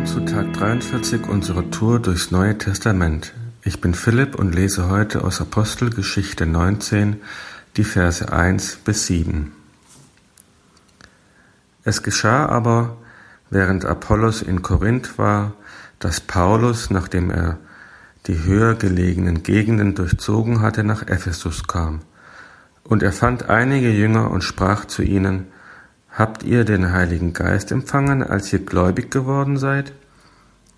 Willkommen zu Tag 43 unserer Tour durchs Neue Testament. Ich bin Philipp und lese heute aus Apostelgeschichte 19 die Verse 1 bis 7. Es geschah aber, während Apollos in Korinth war, dass Paulus, nachdem er die höher gelegenen Gegenden durchzogen hatte, nach Ephesus kam. Und er fand einige Jünger und sprach zu ihnen, Habt ihr den Heiligen Geist empfangen, als ihr gläubig geworden seid?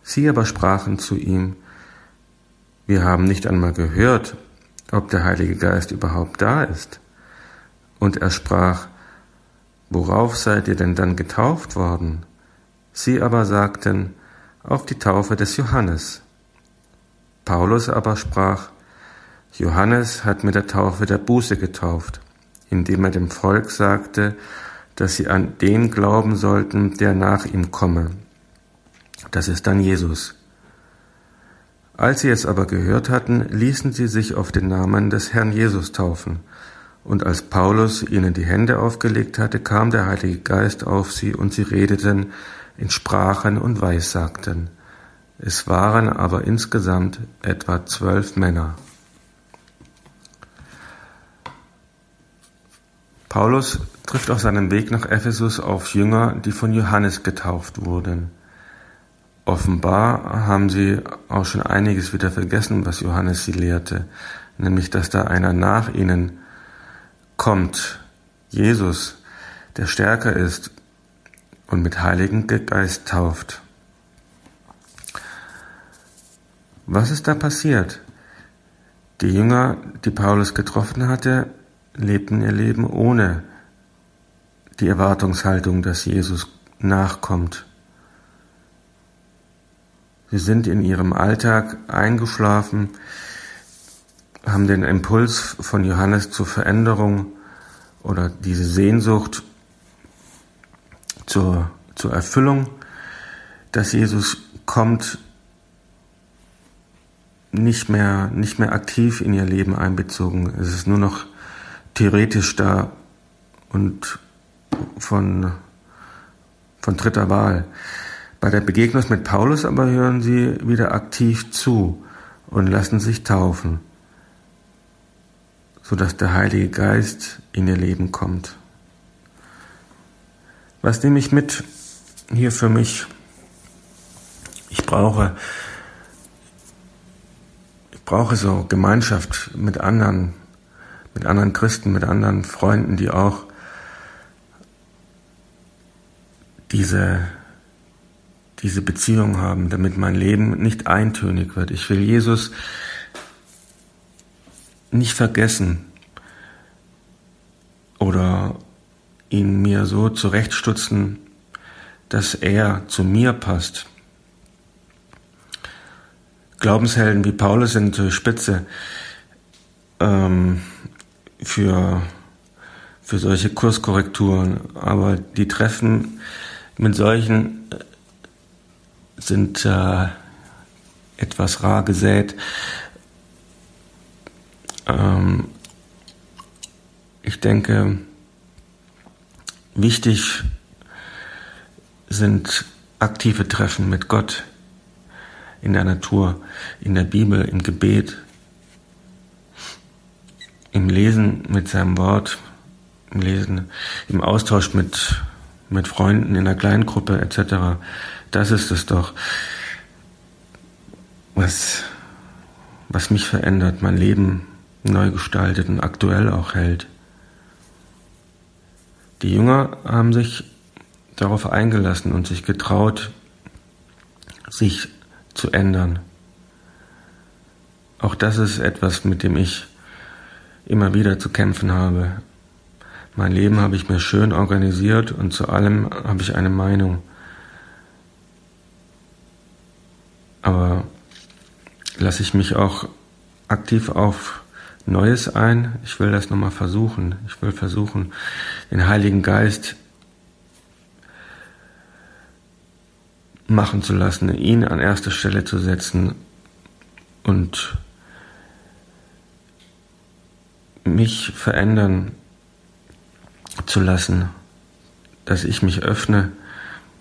Sie aber sprachen zu ihm, wir haben nicht einmal gehört, ob der Heilige Geist überhaupt da ist. Und er sprach, worauf seid ihr denn dann getauft worden? Sie aber sagten, auf die Taufe des Johannes. Paulus aber sprach, Johannes hat mit der Taufe der Buße getauft, indem er dem Volk sagte, dass sie an den glauben sollten, der nach ihm komme. Das ist dann Jesus. Als sie es aber gehört hatten, ließen sie sich auf den Namen des Herrn Jesus taufen. Und als Paulus ihnen die Hände aufgelegt hatte, kam der Heilige Geist auf sie und sie redeten in Sprachen und Weissagten. Es waren aber insgesamt etwa zwölf Männer. Paulus trifft auf seinem Weg nach Ephesus auf Jünger, die von Johannes getauft wurden. Offenbar haben sie auch schon einiges wieder vergessen, was Johannes sie lehrte, nämlich dass da einer nach ihnen kommt, Jesus, der stärker ist und mit Heiligen Geist tauft. Was ist da passiert? Die Jünger, die Paulus getroffen hatte, lebten ihr Leben ohne die Erwartungshaltung, dass Jesus nachkommt. Sie sind in ihrem Alltag eingeschlafen, haben den Impuls von Johannes zur Veränderung oder diese Sehnsucht zur, zur Erfüllung, dass Jesus kommt, nicht mehr, nicht mehr aktiv in ihr Leben einbezogen. Es ist nur noch theoretisch da und von, von dritter Wahl. Bei der Begegnung mit Paulus aber hören sie wieder aktiv zu und lassen sich taufen, sodass der Heilige Geist in ihr Leben kommt. Was nehme ich mit hier für mich? Ich brauche, ich brauche so Gemeinschaft mit anderen, mit anderen Christen, mit anderen Freunden, die auch diese, diese Beziehung haben, damit mein Leben nicht eintönig wird. Ich will Jesus nicht vergessen oder ihn mir so zurechtstutzen, dass er zu mir passt. Glaubenshelden wie Paulus sind Spitze ähm, für, für solche Kurskorrekturen, aber die Treffen mit solchen äh, sind äh, etwas rar gesät. Ähm, ich denke, wichtig sind aktive Treffen mit Gott in der Natur, in der Bibel, im Gebet, im Lesen mit seinem Wort, im Lesen, im Austausch mit, mit Freunden in einer kleinen Gruppe etc. Das ist es doch, was, was mich verändert, mein Leben neu gestaltet und aktuell auch hält. Die Jünger haben sich darauf eingelassen und sich getraut, sich zu ändern. Auch das ist etwas, mit dem ich immer wieder zu kämpfen habe. Mein Leben habe ich mir schön organisiert und zu allem habe ich eine Meinung. Aber lasse ich mich auch aktiv auf Neues ein. Ich will das nochmal versuchen. Ich will versuchen, den Heiligen Geist machen zu lassen, ihn an erste Stelle zu setzen und mich verändern zu lassen, dass ich mich öffne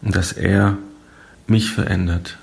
und dass er mich verändert.